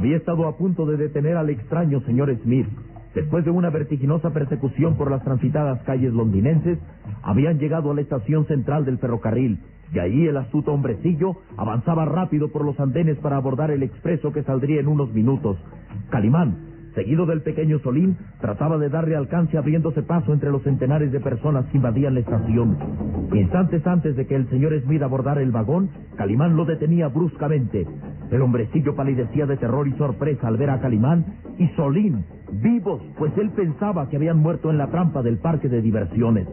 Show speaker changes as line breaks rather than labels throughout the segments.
Había estado a punto de detener al extraño señor Smith. Después de una vertiginosa persecución por las transitadas calles londinenses, habían llegado a la estación central del ferrocarril, y ahí el astuto hombrecillo avanzaba rápido por los andenes para abordar el expreso que saldría en unos minutos. Calimán, seguido del pequeño Solín, trataba de darle alcance abriéndose paso entre los centenares de personas que invadían la estación. Instantes antes de que el señor Smith abordara el vagón, Calimán lo detenía bruscamente. El hombrecillo palidecía de terror y sorpresa al ver a Calimán y Solín, vivos, pues él pensaba que habían muerto en la trampa del parque de diversiones.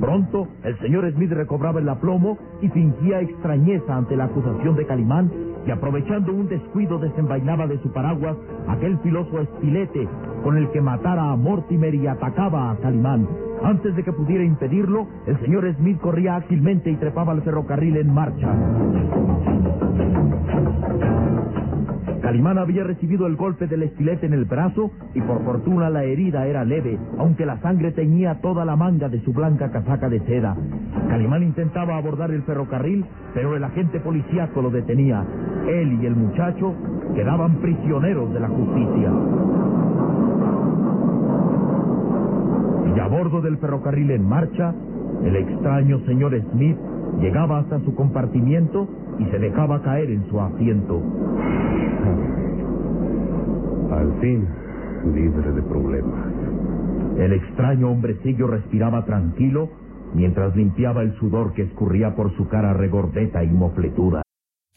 Pronto, el señor Smith recobraba el aplomo y fingía extrañeza ante la acusación de Calimán y aprovechando un descuido desenvainaba de su paraguas aquel filoso estilete con el que matara a Mortimer y atacaba a Calimán. Antes de que pudiera impedirlo, el señor Smith corría ágilmente y trepaba al ferrocarril en marcha. Calimán había recibido el golpe del estilete en el brazo y por fortuna la herida era leve, aunque la sangre teñía toda la manga de su blanca casaca de seda. Calimán intentaba abordar el ferrocarril, pero el agente policíaco lo detenía. Él y el muchacho quedaban prisioneros de la justicia. Y a bordo del ferrocarril en marcha, el extraño señor Smith llegaba hasta su compartimiento y se dejaba caer en su asiento.
Al fin, libre de problemas.
El extraño hombrecillo respiraba tranquilo mientras limpiaba el sudor que escurría por su cara regordeta y mofletuda.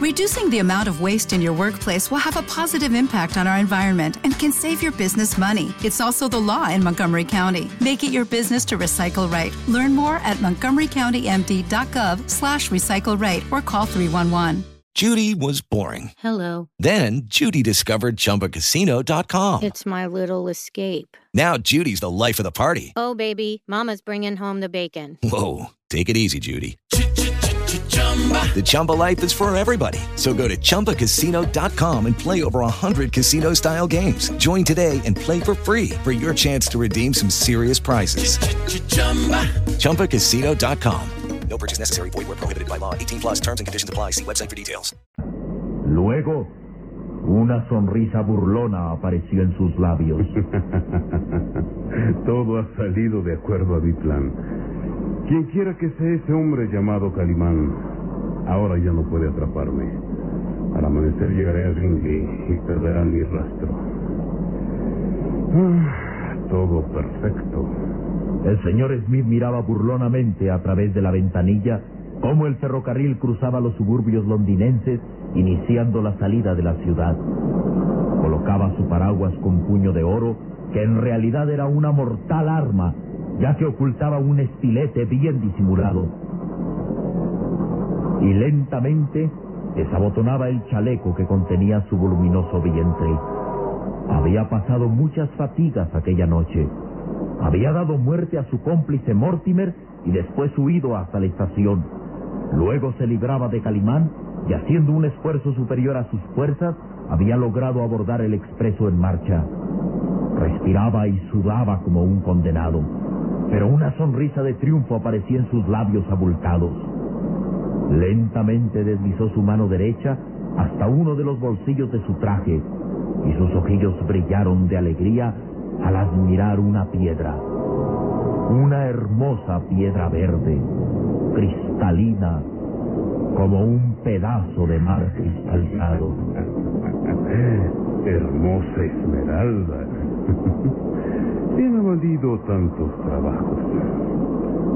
Reducing the amount of waste in your workplace will have a positive impact on our environment and can save your business money. It's also the law in Montgomery County. Make it your business to recycle right. Learn more at montgomerycountymd.gov slash recycle right or call 311.
Judy was boring.
Hello.
Then Judy discovered ChumbaCasino.com.
It's my little escape.
Now Judy's the life of the party.
Oh, baby, Mama's bringing home the bacon.
Whoa, take it easy, Judy. The Chumba life is for everybody. So go to ChumbaCasino.com and play over 100 casino style games. Join today and play for free for your chance to redeem some serious prizes. ChumbaCasino.com.
No purchase necessary. Void where prohibited by law. 18 plus terms and conditions apply. See website for details.
Luego, una sonrisa burlona apareció en sus labios.
Todo ha salido de acuerdo a mi plan. Quien quiera que sea ese hombre llamado Calimán, ahora ya no puede atraparme. Al amanecer llegaré a Ringley y perderán mi rastro. Ah, todo perfecto.
El señor Smith miraba burlonamente a través de la ventanilla cómo el ferrocarril cruzaba los suburbios londinenses, iniciando la salida de la ciudad. Colocaba su paraguas con puño de oro, que en realidad era una mortal arma, ya que ocultaba un estilete bien disimulado. Y lentamente desabotonaba el chaleco que contenía su voluminoso vientre. Había pasado muchas fatigas aquella noche. Había dado muerte a su cómplice Mortimer y después huido hasta la estación. Luego se libraba de Calimán y haciendo un esfuerzo superior a sus fuerzas, había logrado abordar el expreso en marcha. Respiraba y sudaba como un condenado, pero una sonrisa de triunfo aparecía en sus labios abultados. Lentamente deslizó su mano derecha hasta uno de los bolsillos de su traje y sus ojillos brillaron de alegría al admirar una piedra. Una hermosa piedra verde, cristalina, como un pedazo de mar cristalizado.
Hermosa esmeralda. ¿Quién ha valido tantos trabajos?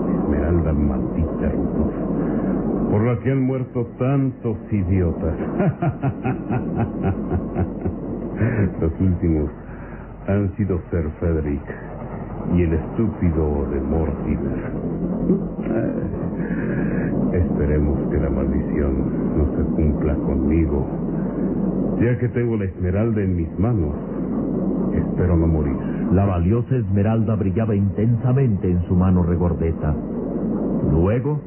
Esmeralda maldita, Rudolf, por la que han muerto tantos idiotas. Los últimos han sido Sir Frederick y el estúpido de Mortimer. Esperemos que la maldición no se cumpla conmigo, ya que tengo la esmeralda en mis manos. Espero no morir.
La valiosa esmeralda brillaba intensamente en su mano regordeta. Luego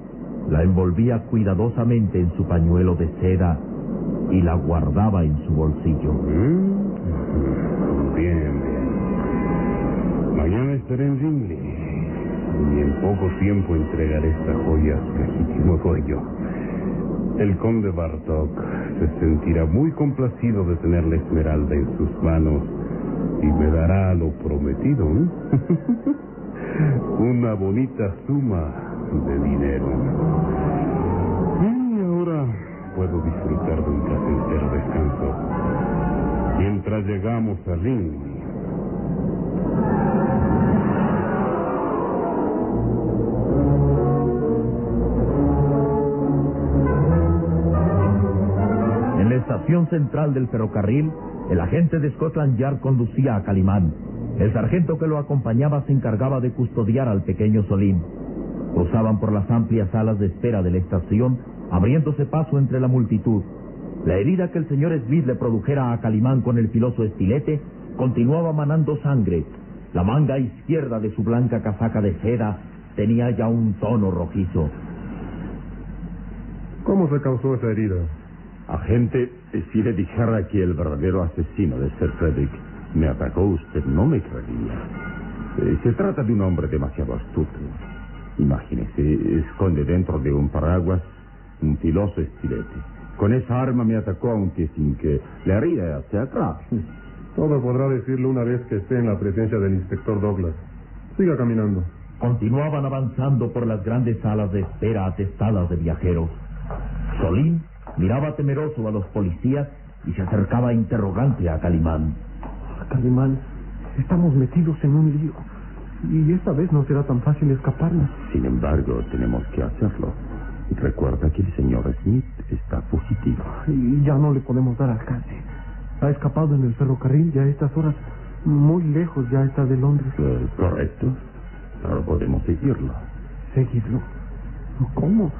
la envolvía cuidadosamente en su pañuelo de seda y la guardaba en su bolsillo.
Mm, Bien, bien. Mañana estaré en Ringley y en poco tiempo entregaré esta joya a su legítimo dueño. El conde Bartok se sentirá muy complacido de tener la esmeralda en sus manos y me dará lo prometido. ¿eh? Una bonita suma de dinero. Y ahora puedo disfrutar de un placentero descanso mientras llegamos a Ringley.
En la estación central del ferrocarril, el agente de Scotland Yard conducía a Calimán. El sargento que lo acompañaba se encargaba de custodiar al pequeño Solín. Cruzaban por las amplias salas de espera de la estación, abriéndose paso entre la multitud. La herida que el señor Smith le produjera a Calimán con el filoso estilete continuaba manando sangre. La manga izquierda de su blanca casaca de seda tenía ya un tono rojizo.
¿Cómo se causó esa herida?
Agente, si le dijera que el verdadero asesino de Sir Frederick me atacó, usted no me creería. Eh, se trata de un hombre demasiado astuto. Imagínese, esconde dentro de un paraguas un filoso estilete. Con esa arma me atacó, aunque sin que la herida sea grave.
Todo podrá decirlo una vez que esté en la presencia del inspector Douglas. Siga caminando.
Continuaban avanzando por las grandes salas de espera atestadas de viajeros. Solín miraba temeroso a los policías y se acercaba interrogante a Calimán.
Calimán, estamos metidos en un lío. Y esta vez no será tan fácil escaparnos.
Sin embargo, tenemos que hacerlo. Recuerda que el señor Smith está fugitivo.
Y ya no le podemos dar alcance. Ha escapado en el ferrocarril y a estas horas muy lejos ya está de Londres.
Eh, correcto. Pero podemos seguirlo.
¿Seguirlo? ¿Cómo?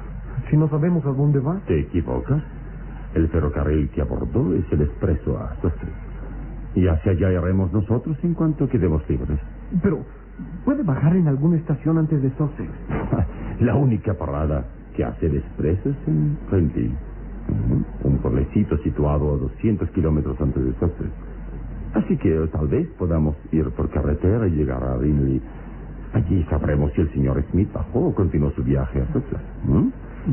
Si no sabemos a dónde va.
Te equivocas. El ferrocarril que abordó es el expreso a Sussex. Y hacia allá iremos nosotros en cuanto quedemos libres.
Pero, ¿puede bajar en alguna estación antes de Sussex?
La única parada que hace expreso es en Renville. Un pueblecito situado a 200 kilómetros antes de Sussex. Así que tal vez podamos ir por carretera y llegar a Rinley. Allí sabremos si el señor Smith bajó o continuó su viaje a Sussex.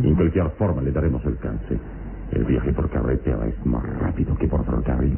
En cualquier forma le daremos alcance. El viaje por carretera es más rápido que por ferrocarril.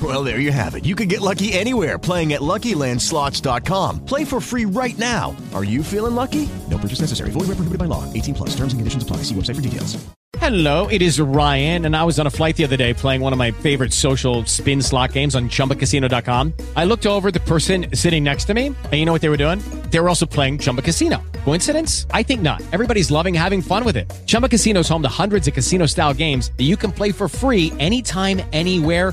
Well, there you have it. You can get lucky anywhere playing at LuckyLandSlots.com. Play for free right now. Are you feeling lucky? No purchase necessary. Void where prohibited by law. 18 plus. Terms and conditions apply. See website for details.
Hello, it is Ryan, and I was on a flight the other day playing one of my favorite social spin slot games on ChumbaCasino.com. I looked over the person sitting next to me, and you know what they were doing? They were also playing Chumba Casino. Coincidence? I think not. Everybody's loving having fun with it. Chumba Casino is home to hundreds of casino-style games that you can play for free anytime, anywhere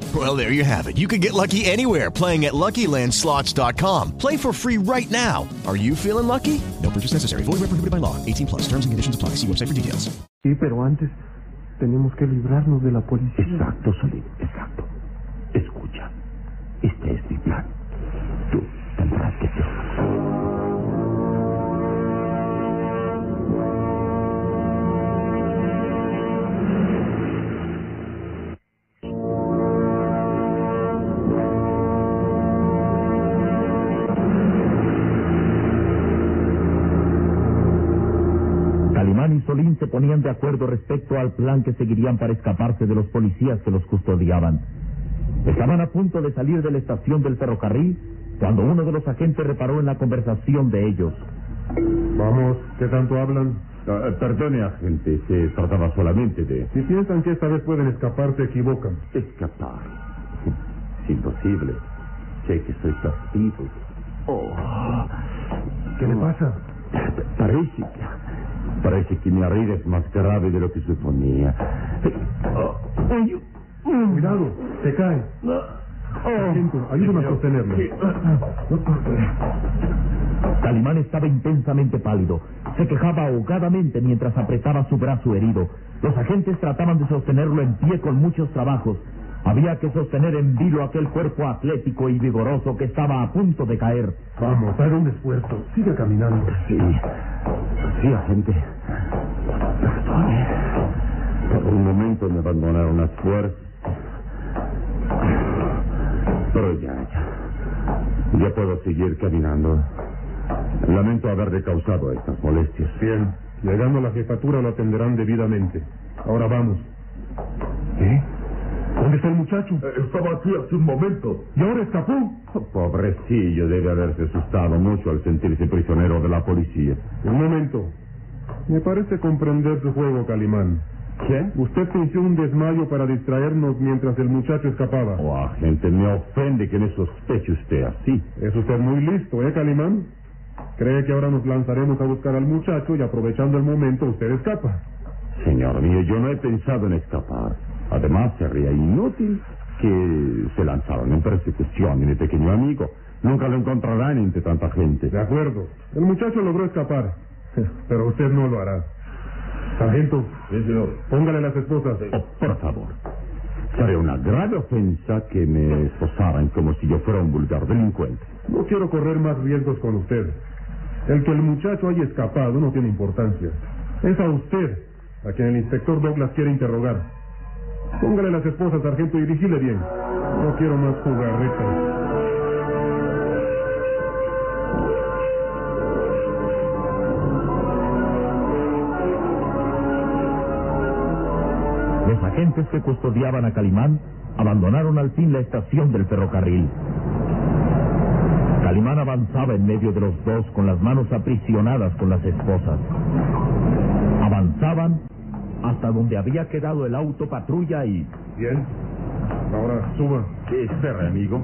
Well, there you have it. You can get lucky anywhere playing at LuckyLandSlots.com. Play for free right now. Are you feeling lucky? No purchase necessary. Void where prohibited by law. 18 plus. Terms and conditions apply. See website for details.
Sí, pero antes tenemos que librarnos de la policía.
Exacto, Solín, exacto. Escucha, este es mi plan.
Se ponían de acuerdo respecto al plan que seguirían para escaparse de los policías que los custodiaban. Estaban a punto de salir de la estación del ferrocarril cuando uno de los agentes reparó en la conversación de ellos.
Vamos, ¿qué tanto hablan?
Ah, perdone, agente, se trataba solamente de...
Si piensan que esta vez pueden escapar, se equivocan.
Escapar. Es imposible. Sé que soy castigo. Oh.
¿Qué le pasa?
Parece que... Parece que mi herida es más grave de lo que suponía. Oh.
Cuidado, se cae. Sargento, ayúdame a sostenerlo.
Calimán estaba intensamente pálido. Se quejaba ahogadamente mientras apretaba su brazo herido. Los agentes trataban de sostenerlo en pie con muchos trabajos. Había que sostener en vilo aquel cuerpo atlético y vigoroso que estaba a punto de caer.
Vamos, haga un esfuerzo. Siga caminando.
Sí. Sí, agente. Por un momento me abandonaron las fuerzas. Pero ya, ya. Ya puedo seguir caminando. Lamento haberle causado estas molestias.
Bien, llegando a la jefatura lo atenderán debidamente. Ahora vamos. ¿Eh? ¿Dónde está el muchacho?
estaba aquí hace un momento.
¿Y ahora escapó?
Pobrecillo, debe haberse asustado mucho al sentirse prisionero de la policía.
Un momento. Me parece comprender su juego, Calimán.
¿Qué?
Usted fingió un desmayo para distraernos mientras el muchacho escapaba.
Oh, agente, me ofende que me sospeche usted así.
Es usted muy listo, ¿eh, Calimán? Cree que ahora nos lanzaremos a buscar al muchacho y aprovechando el momento usted escapa.
Señor mío, yo no he pensado en escapar. Además, sería inútil que se lanzaron en persecución de mi pequeño amigo. Nunca lo encontrarán entre tanta gente.
De acuerdo. El muchacho logró escapar, pero usted no lo hará. Sargento,
Sí, señor.
póngale las esposas.
Oh, por favor. Sería una grave ofensa que me esposaran como si yo fuera un vulgar delincuente.
No quiero correr más riesgos con usted. El que el muchacho haya escapado no tiene importancia. Es a usted a quien el inspector Douglas quiere interrogar. Póngale las esposas, sargento, y vigile bien. No quiero más jugarretas.
Los agentes que custodiaban a Calimán abandonaron al fin la estación del ferrocarril. Calimán avanzaba en medio de los dos con las manos aprisionadas con las esposas. Avanzaban hasta donde había quedado el auto patrulla y...
Bien. Ahora suba.
Espera, amigo.